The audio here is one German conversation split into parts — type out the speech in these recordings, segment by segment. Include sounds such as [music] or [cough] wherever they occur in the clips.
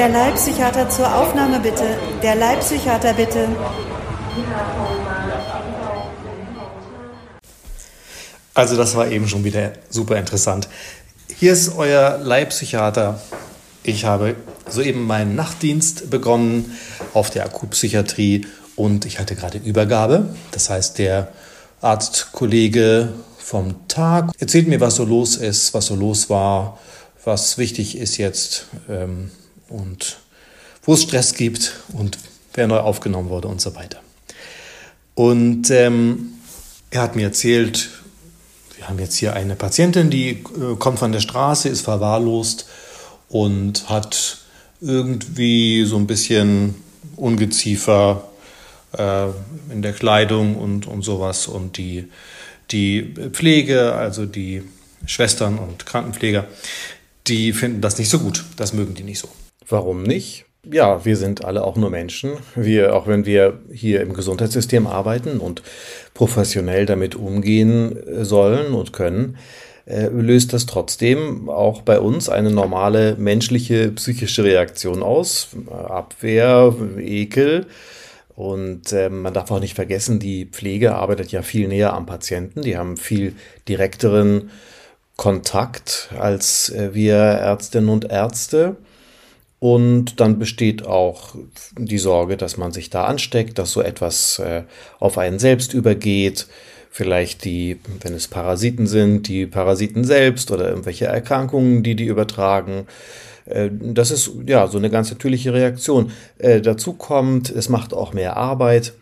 Der Leibpsychiater zur Aufnahme bitte. Der Leibpsychiater bitte. Also das war eben schon wieder super interessant. Hier ist euer Leibpsychiater. Ich habe soeben meinen Nachtdienst begonnen auf der Akutpsychiatrie und ich hatte gerade Übergabe. Das heißt, der Arztkollege vom Tag erzählt mir, was so los ist, was so los war, was wichtig ist jetzt ähm, und wo es Stress gibt und wer neu aufgenommen wurde und so weiter. Und ähm, er hat mir erzählt, wir haben jetzt hier eine Patientin, die äh, kommt von der Straße, ist verwahrlost und hat irgendwie so ein bisschen Ungeziefer äh, in der Kleidung und, und sowas. Und die, die Pflege, also die Schwestern und Krankenpfleger, die finden das nicht so gut. Das mögen die nicht so. Warum nicht? Ja, wir sind alle auch nur Menschen. Wir, auch wenn wir hier im Gesundheitssystem arbeiten und professionell damit umgehen äh, sollen und können, äh, löst das trotzdem auch bei uns eine normale menschliche psychische Reaktion aus. Abwehr, Ekel. Und äh, man darf auch nicht vergessen, die Pflege arbeitet ja viel näher am Patienten. Die haben viel direkteren Kontakt als äh, wir Ärztinnen und Ärzte. Und dann besteht auch die Sorge, dass man sich da ansteckt, dass so etwas äh, auf einen selbst übergeht. Vielleicht die, wenn es Parasiten sind, die Parasiten selbst oder irgendwelche Erkrankungen, die die übertragen. Äh, das ist ja so eine ganz natürliche Reaktion. Äh, dazu kommt, es macht auch mehr Arbeit.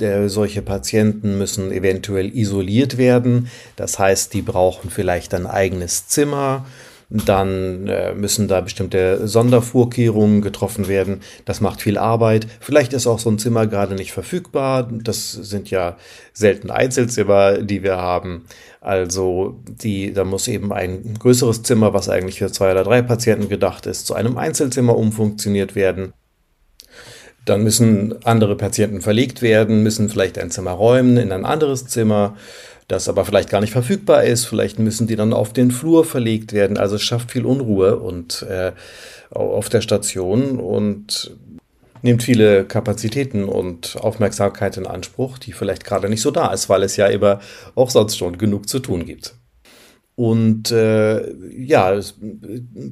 Äh, solche Patienten müssen eventuell isoliert werden. Das heißt, die brauchen vielleicht ein eigenes Zimmer dann äh, müssen da bestimmte Sondervorkehrungen getroffen werden. Das macht viel Arbeit. Vielleicht ist auch so ein Zimmer gerade nicht verfügbar. Das sind ja selten Einzelzimmer, die wir haben. Also die, da muss eben ein größeres Zimmer, was eigentlich für zwei oder drei Patienten gedacht ist, zu einem Einzelzimmer umfunktioniert werden. Dann müssen andere Patienten verlegt werden, müssen vielleicht ein Zimmer räumen in ein anderes Zimmer das aber vielleicht gar nicht verfügbar ist. Vielleicht müssen die dann auf den Flur verlegt werden. Also es schafft viel Unruhe und äh, auf der Station und nimmt viele Kapazitäten und Aufmerksamkeit in Anspruch, die vielleicht gerade nicht so da ist, weil es ja immer auch sonst schon genug zu tun gibt. Und äh, ja, es,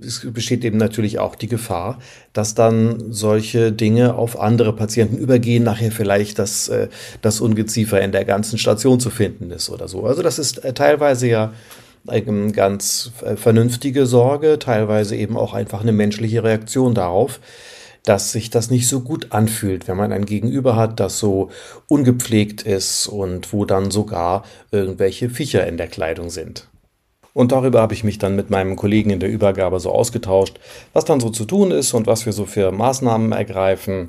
es, besteht eben natürlich auch die Gefahr, dass dann solche Dinge auf andere Patienten übergehen, nachher vielleicht das, äh, das Ungeziefer in der ganzen Station zu finden ist oder so. Also das ist äh, teilweise ja eine ganz äh, vernünftige Sorge, teilweise eben auch einfach eine menschliche Reaktion darauf, dass sich das nicht so gut anfühlt, wenn man ein Gegenüber hat, das so ungepflegt ist und wo dann sogar irgendwelche Viecher in der Kleidung sind. Und darüber habe ich mich dann mit meinem Kollegen in der Übergabe so ausgetauscht, was dann so zu tun ist und was wir so für Maßnahmen ergreifen.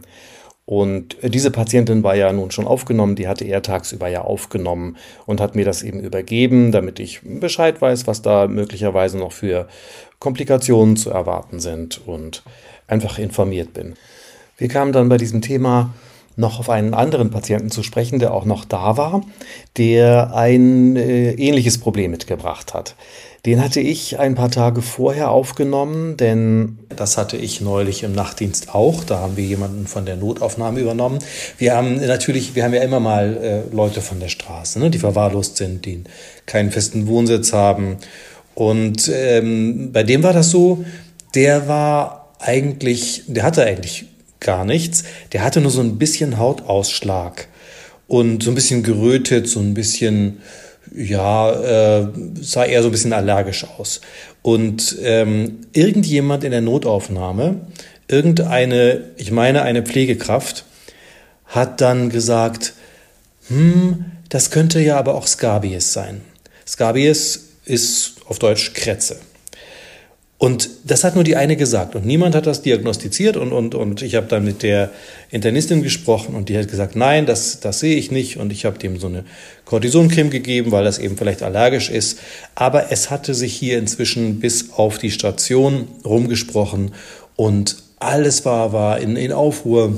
Und diese Patientin war ja nun schon aufgenommen, die hatte er tagsüber ja aufgenommen und hat mir das eben übergeben, damit ich Bescheid weiß, was da möglicherweise noch für Komplikationen zu erwarten sind und einfach informiert bin. Wir kamen dann bei diesem Thema noch auf einen anderen Patienten zu sprechen, der auch noch da war, der ein äh, ähnliches Problem mitgebracht hat. Den hatte ich ein paar Tage vorher aufgenommen, denn das hatte ich neulich im Nachtdienst auch. Da haben wir jemanden von der Notaufnahme übernommen. Wir haben natürlich, wir haben ja immer mal äh, Leute von der Straße, ne, die verwahrlost sind, die keinen festen Wohnsitz haben. Und ähm, bei dem war das so, der war eigentlich, der hatte eigentlich gar nichts. Der hatte nur so ein bisschen Hautausschlag und so ein bisschen gerötet, so ein bisschen, ja, äh, sah eher so ein bisschen allergisch aus. Und ähm, irgendjemand in der Notaufnahme, irgendeine, ich meine eine Pflegekraft, hat dann gesagt, hm, das könnte ja aber auch Scabies sein. Scabies ist auf Deutsch Krätze. Und das hat nur die eine gesagt. Und niemand hat das diagnostiziert. Und, und, und ich habe dann mit der Internistin gesprochen. Und die hat gesagt, nein, das, das sehe ich nicht. Und ich habe dem so eine Cortisoncreme gegeben, weil das eben vielleicht allergisch ist. Aber es hatte sich hier inzwischen bis auf die Station rumgesprochen. Und alles war, war in, in Aufruhr.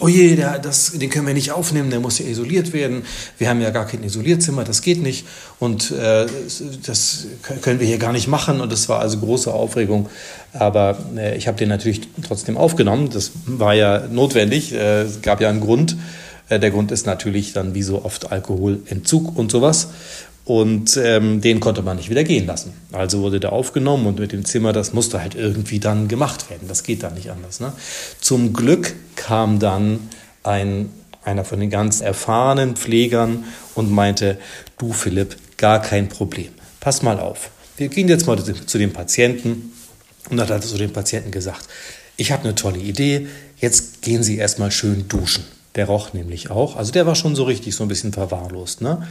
Oh je, der, das, den können wir nicht aufnehmen, der muss ja isoliert werden. Wir haben ja gar kein Isolierzimmer, das geht nicht. Und äh, das können wir hier gar nicht machen. Und das war also große Aufregung. Aber äh, ich habe den natürlich trotzdem aufgenommen. Das war ja notwendig. Äh, es gab ja einen Grund. Äh, der Grund ist natürlich dann wie so oft Alkoholentzug und sowas. Und ähm, den konnte man nicht wieder gehen lassen. Also wurde der aufgenommen und mit dem Zimmer, das musste halt irgendwie dann gemacht werden. Das geht dann nicht anders. Ne? Zum Glück kam dann ein, einer von den ganz erfahrenen Pflegern und meinte, du Philipp, gar kein Problem. Pass mal auf. Wir gehen jetzt mal zu dem Patienten und dann hat er zu dem Patienten gesagt, ich habe eine tolle Idee, jetzt gehen Sie erstmal schön duschen. Der roch nämlich auch. Also der war schon so richtig so ein bisschen verwahrlost. Ne?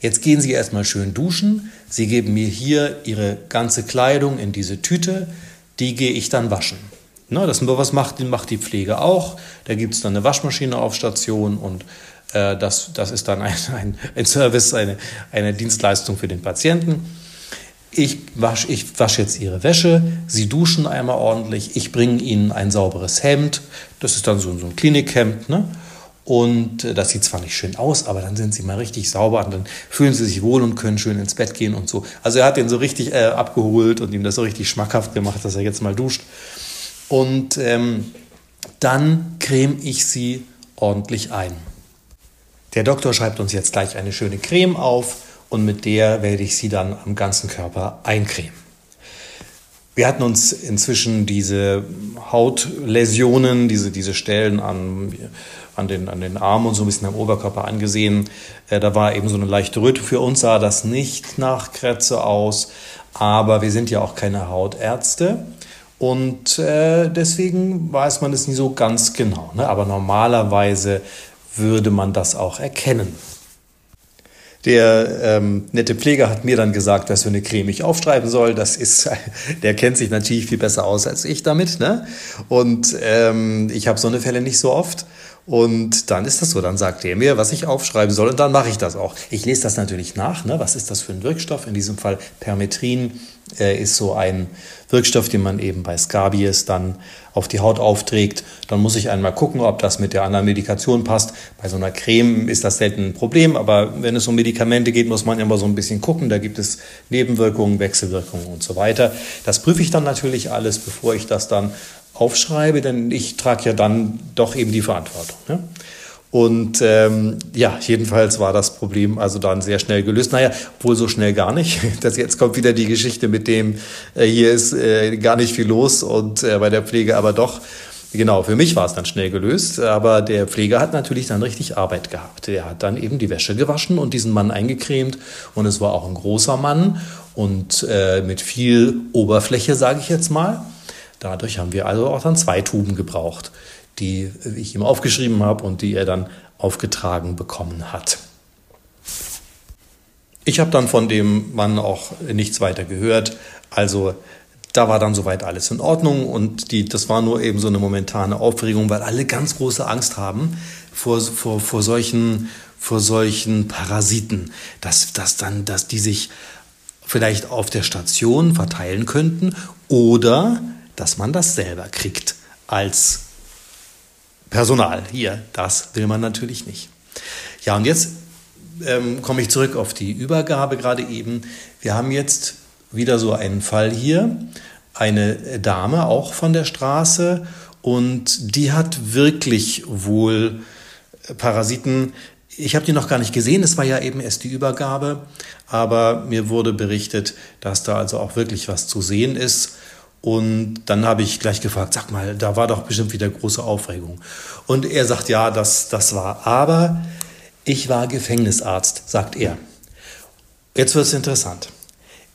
Jetzt gehen Sie erstmal schön duschen. Sie geben mir hier Ihre ganze Kleidung in diese Tüte. Die gehe ich dann waschen. Ne, das was macht, macht die Pflege auch. Da gibt es dann eine Waschmaschine auf Station und äh, das, das ist dann [laughs] ein, ein, ein Service, eine, eine Dienstleistung für den Patienten. Ich wasche ich wasch jetzt Ihre Wäsche, Sie duschen einmal ordentlich, ich bringe Ihnen ein sauberes Hemd, das ist dann so, so ein Klinikhemd, ne? Und äh, das sieht zwar nicht schön aus, aber dann sind sie mal richtig sauber und dann fühlen sie sich wohl und können schön ins Bett gehen und so. Also er hat den so richtig äh, abgeholt und ihm das so richtig schmackhaft gemacht, dass er jetzt mal duscht. Und ähm, dann creme ich sie ordentlich ein. Der Doktor schreibt uns jetzt gleich eine schöne Creme auf und mit der werde ich sie dann am ganzen Körper eincremen. Wir hatten uns inzwischen diese Hautläsionen, diese, diese Stellen an, an, den, an den Armen und so ein bisschen am Oberkörper angesehen. Äh, da war eben so eine leichte Röte. Für uns sah das nicht nach Krätze aus, aber wir sind ja auch keine Hautärzte. Und äh, deswegen weiß man es nie so ganz genau. Ne? Aber normalerweise würde man das auch erkennen. Der ähm, nette Pfleger hat mir dann gesagt, was für eine Creme ich aufschreiben soll. Das ist, [laughs] der kennt sich natürlich viel besser aus als ich damit. Ne? Und ähm, ich habe so eine Fälle nicht so oft. Und dann ist das so, dann sagt er mir, was ich aufschreiben soll und dann mache ich das auch. Ich lese das natürlich nach, ne? was ist das für ein Wirkstoff? In diesem Fall Permetrin ist so ein Wirkstoff, den man eben bei Scabies dann auf die Haut aufträgt. Dann muss ich einmal gucken, ob das mit der anderen Medikation passt. Bei so einer Creme ist das selten ein Problem, aber wenn es um Medikamente geht, muss man immer so ein bisschen gucken. Da gibt es Nebenwirkungen, Wechselwirkungen und so weiter. Das prüfe ich dann natürlich alles, bevor ich das dann aufschreibe, denn ich trage ja dann doch eben die Verantwortung. Ne? Und ähm, ja, jedenfalls war das Problem also dann sehr schnell gelöst. Naja, wohl so schnell gar nicht. [laughs] Das jetzt kommt wieder die Geschichte mit dem, äh, hier ist äh, gar nicht viel los und äh, bei der Pflege aber doch. Genau, für mich war es dann schnell gelöst, aber der Pfleger hat natürlich dann richtig Arbeit gehabt. Der hat dann eben die Wäsche gewaschen und diesen Mann eingecremt und es war auch ein großer Mann und äh, mit viel Oberfläche, sage ich jetzt mal. Dadurch haben wir also auch dann zwei Tuben gebraucht, die ich ihm aufgeschrieben habe und die er dann aufgetragen bekommen hat. Ich habe dann von dem Mann auch nichts weiter gehört. Also da war dann soweit alles in Ordnung und die, das war nur eben so eine momentane Aufregung, weil alle ganz große Angst haben vor, vor, vor, solchen, vor solchen Parasiten, dass, dass, dann, dass die sich vielleicht auf der Station verteilen könnten oder dass man das selber kriegt als Personal. Hier, das will man natürlich nicht. Ja, und jetzt ähm, komme ich zurück auf die Übergabe gerade eben. Wir haben jetzt wieder so einen Fall hier. Eine Dame, auch von der Straße, und die hat wirklich wohl Parasiten. Ich habe die noch gar nicht gesehen, es war ja eben erst die Übergabe, aber mir wurde berichtet, dass da also auch wirklich was zu sehen ist. Und dann habe ich gleich gefragt, sag mal, da war doch bestimmt wieder große Aufregung. Und er sagt, ja, das, das war. Aber ich war Gefängnisarzt, sagt er. Jetzt wird es interessant.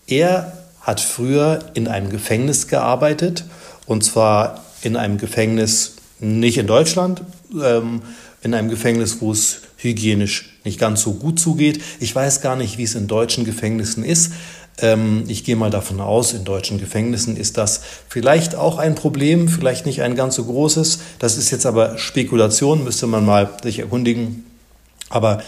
Er hat früher in einem Gefängnis gearbeitet, und zwar in einem Gefängnis nicht in Deutschland, ähm, in einem Gefängnis, wo es hygienisch nicht ganz so gut zugeht. Ich weiß gar nicht, wie es in deutschen Gefängnissen ist. Ähm, ich gehe mal davon aus, in deutschen Gefängnissen ist das vielleicht auch ein Problem, vielleicht nicht ein ganz so großes. Das ist jetzt aber Spekulation, müsste man mal sich erkundigen. Aber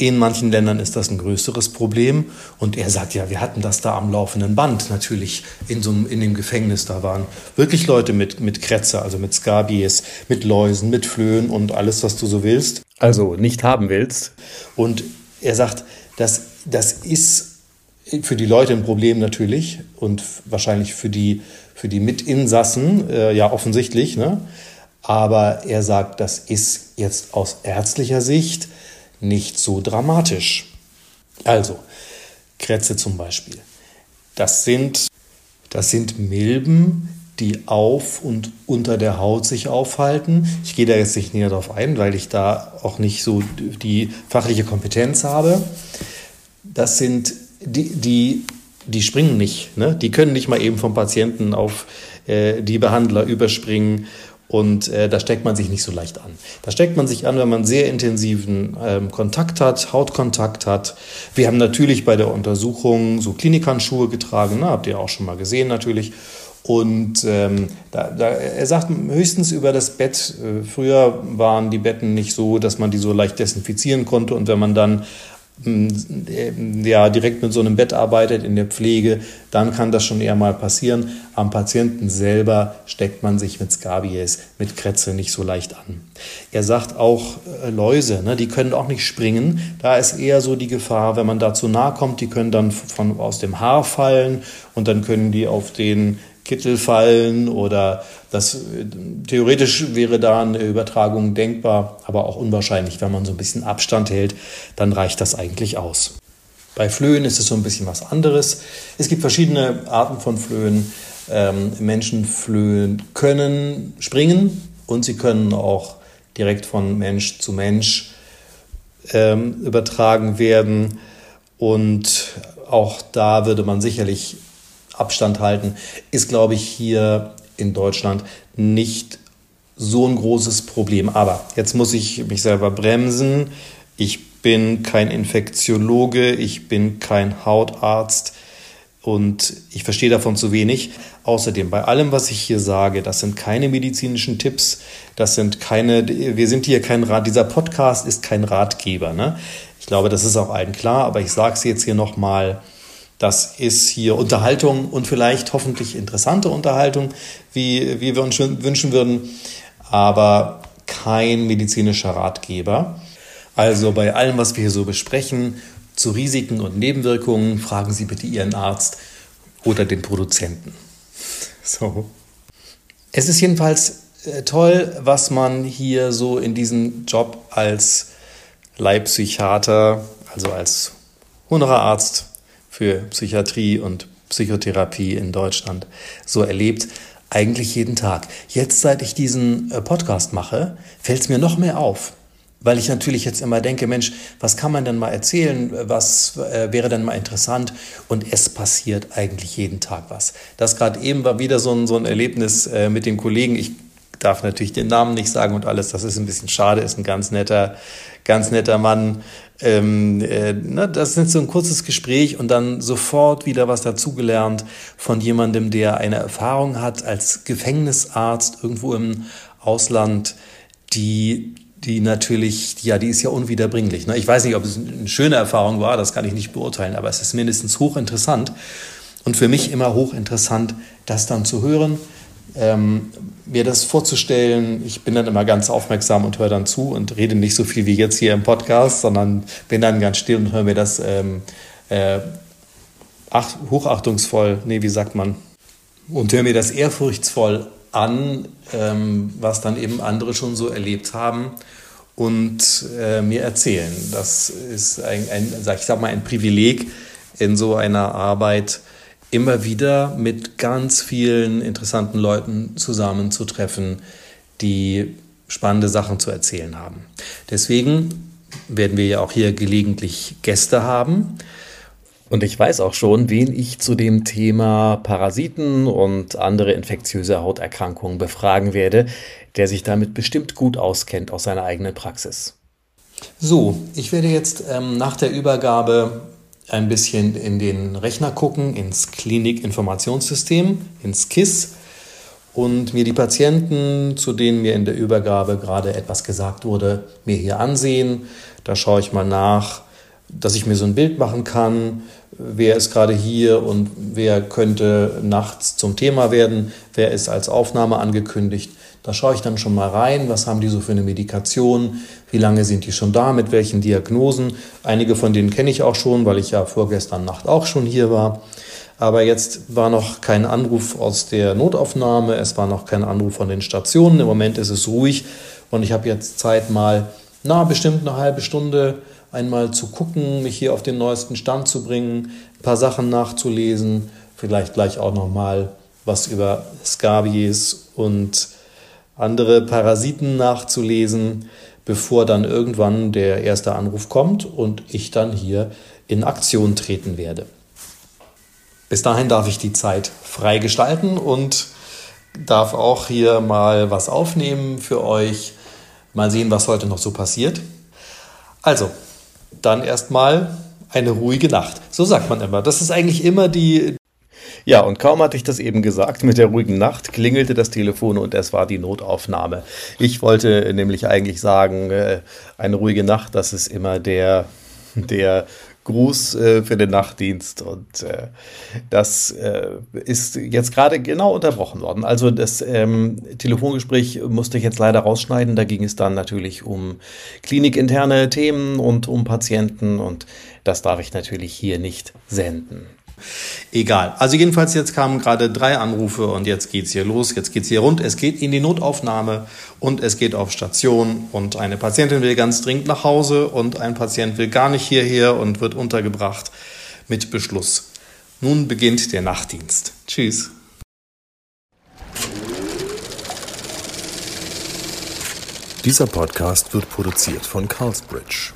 In manchen Ländern ist das ein größeres Problem. Und er sagt, ja, wir hatten das da am laufenden Band natürlich in, so in dem Gefängnis. Da waren wirklich Leute mit, mit Krätze, also mit Skabies, mit Läusen, mit Flöhen und alles, was du so willst. Also nicht haben willst. Und er sagt, das, das ist für die Leute ein Problem natürlich und wahrscheinlich für die, für die Mitinsassen äh, ja offensichtlich. Ne? Aber er sagt, das ist jetzt aus ärztlicher Sicht nicht so dramatisch. Also, Krätze zum Beispiel. Das sind, das sind Milben, die auf und unter der Haut sich aufhalten. Ich gehe da jetzt nicht näher darauf ein, weil ich da auch nicht so die fachliche Kompetenz habe. Das sind die, die, die springen nicht. Ne? Die können nicht mal eben vom Patienten auf äh, die Behandler überspringen und äh, da steckt man sich nicht so leicht an. Da steckt man sich an, wenn man sehr intensiven ähm, Kontakt hat, Hautkontakt hat. Wir haben natürlich bei der Untersuchung so Klinikhandschuhe getragen, ne? habt ihr auch schon mal gesehen natürlich. Und ähm, da, da, er sagt höchstens über das Bett. Äh, früher waren die Betten nicht so, dass man die so leicht desinfizieren konnte. Und wenn man dann ja, direkt mit so einem Bett arbeitet in der Pflege, dann kann das schon eher mal passieren. Am Patienten selber steckt man sich mit Scabies, mit Krätze nicht so leicht an. Er sagt auch äh, Läuse, ne, die können auch nicht springen. Da ist eher so die Gefahr, wenn man da zu nahe kommt, die können dann von, aus dem Haar fallen und dann können die auf den Kittel fallen oder das theoretisch wäre da eine Übertragung denkbar, aber auch unwahrscheinlich. Wenn man so ein bisschen Abstand hält, dann reicht das eigentlich aus. Bei Flöhen ist es so ein bisschen was anderes. Es gibt verschiedene Arten von Flöhen. Ähm, Menschenflöhen können springen und sie können auch direkt von Mensch zu Mensch ähm, übertragen werden. Und auch da würde man sicherlich Abstand halten, ist, glaube ich, hier in Deutschland nicht so ein großes Problem. Aber jetzt muss ich mich selber bremsen. Ich bin kein Infektiologe, ich bin kein Hautarzt und ich verstehe davon zu wenig. Außerdem, bei allem, was ich hier sage, das sind keine medizinischen Tipps, das sind keine, wir sind hier kein Rat, dieser Podcast ist kein Ratgeber. Ne? Ich glaube, das ist auch allen klar, aber ich sage es jetzt hier nochmal. mal das ist hier Unterhaltung und vielleicht hoffentlich interessante Unterhaltung, wie, wie wir uns wünschen würden, aber kein medizinischer Ratgeber. Also bei allem, was wir hier so besprechen, zu Risiken und Nebenwirkungen, fragen Sie bitte Ihren Arzt oder den Produzenten. So. Es ist jedenfalls äh, toll, was man hier so in diesem Job als Leibpsychiater, also als Honorararzt für Psychiatrie und Psychotherapie in Deutschland so erlebt, eigentlich jeden Tag. Jetzt, seit ich diesen äh, Podcast mache, fällt es mir noch mehr auf. Weil ich natürlich jetzt immer denke, Mensch, was kann man denn mal erzählen? Was äh, wäre denn mal interessant? Und es passiert eigentlich jeden Tag was. Das gerade eben war wieder so ein, so ein Erlebnis äh, mit dem Kollegen. Ich darf natürlich den Namen nicht sagen und alles. Das ist ein bisschen schade, ist ein ganz netter, ganz netter Mann. Ähm, äh, ne, das ist so ein kurzes Gespräch und dann sofort wieder was dazugelernt von jemandem, der eine Erfahrung hat als Gefängnisarzt irgendwo im Ausland, die die natürlich, ja, die ist ja unwiederbringlich. Ne? Ich weiß nicht, ob es eine schöne Erfahrung war, das kann ich nicht beurteilen, aber es ist mindestens hochinteressant und für mich immer hochinteressant, das dann zu hören ähm, mir das vorzustellen. Ich bin dann immer ganz aufmerksam und höre dann zu und rede nicht so viel wie jetzt hier im Podcast, sondern bin dann ganz still und höre mir das ähm, äh, ach, hochachtungsvoll, nee, wie sagt man, und höre mir das ehrfurchtsvoll an, ähm, was dann eben andere schon so erlebt haben und äh, mir erzählen. Das ist ein, ein, ich sag mal, ein Privileg in so einer Arbeit, immer wieder mit ganz vielen interessanten Leuten zusammenzutreffen, die spannende Sachen zu erzählen haben. Deswegen werden wir ja auch hier gelegentlich Gäste haben. Und ich weiß auch schon, wen ich zu dem Thema Parasiten und andere infektiöse Hauterkrankungen befragen werde, der sich damit bestimmt gut auskennt aus seiner eigenen Praxis. So, ich werde jetzt ähm, nach der Übergabe ein bisschen in den Rechner gucken, ins Klinikinformationssystem, ins KISS und mir die Patienten, zu denen mir in der Übergabe gerade etwas gesagt wurde, mir hier ansehen. Da schaue ich mal nach, dass ich mir so ein Bild machen kann, wer ist gerade hier und wer könnte nachts zum Thema werden, wer ist als Aufnahme angekündigt. Da schaue ich dann schon mal rein, was haben die so für eine Medikation, wie lange sind die schon da, mit welchen Diagnosen. Einige von denen kenne ich auch schon, weil ich ja vorgestern Nacht auch schon hier war. Aber jetzt war noch kein Anruf aus der Notaufnahme, es war noch kein Anruf von den Stationen. Im Moment ist es ruhig und ich habe jetzt Zeit mal, na, bestimmt eine halbe Stunde einmal zu gucken, mich hier auf den neuesten Stand zu bringen, ein paar Sachen nachzulesen, vielleicht gleich auch noch mal was über Scabies und andere Parasiten nachzulesen, bevor dann irgendwann der erste Anruf kommt und ich dann hier in Aktion treten werde. Bis dahin darf ich die Zeit frei gestalten und darf auch hier mal was aufnehmen für euch. Mal sehen, was heute noch so passiert. Also, dann erstmal eine ruhige Nacht. So sagt man immer. Das ist eigentlich immer die. Ja, und kaum hatte ich das eben gesagt, mit der ruhigen Nacht klingelte das Telefon und es war die Notaufnahme. Ich wollte nämlich eigentlich sagen, äh, eine ruhige Nacht, das ist immer der, der Gruß äh, für den Nachtdienst. Und äh, das ist jetzt gerade genau unterbrochen worden. Also das ähm, Telefongespräch musste ich jetzt leider rausschneiden. Da ging es dann natürlich um klinikinterne Themen und um Patienten. Und das darf ich natürlich hier nicht senden. Egal. Also jedenfalls jetzt kamen gerade drei Anrufe und jetzt geht's hier los, jetzt geht's hier rund. Es geht in die Notaufnahme und es geht auf Station und eine Patientin will ganz dringend nach Hause und ein Patient will gar nicht hierher und wird untergebracht mit Beschluss. Nun beginnt der Nachtdienst. Tschüss. Dieser Podcast wird produziert von Carlsbridge.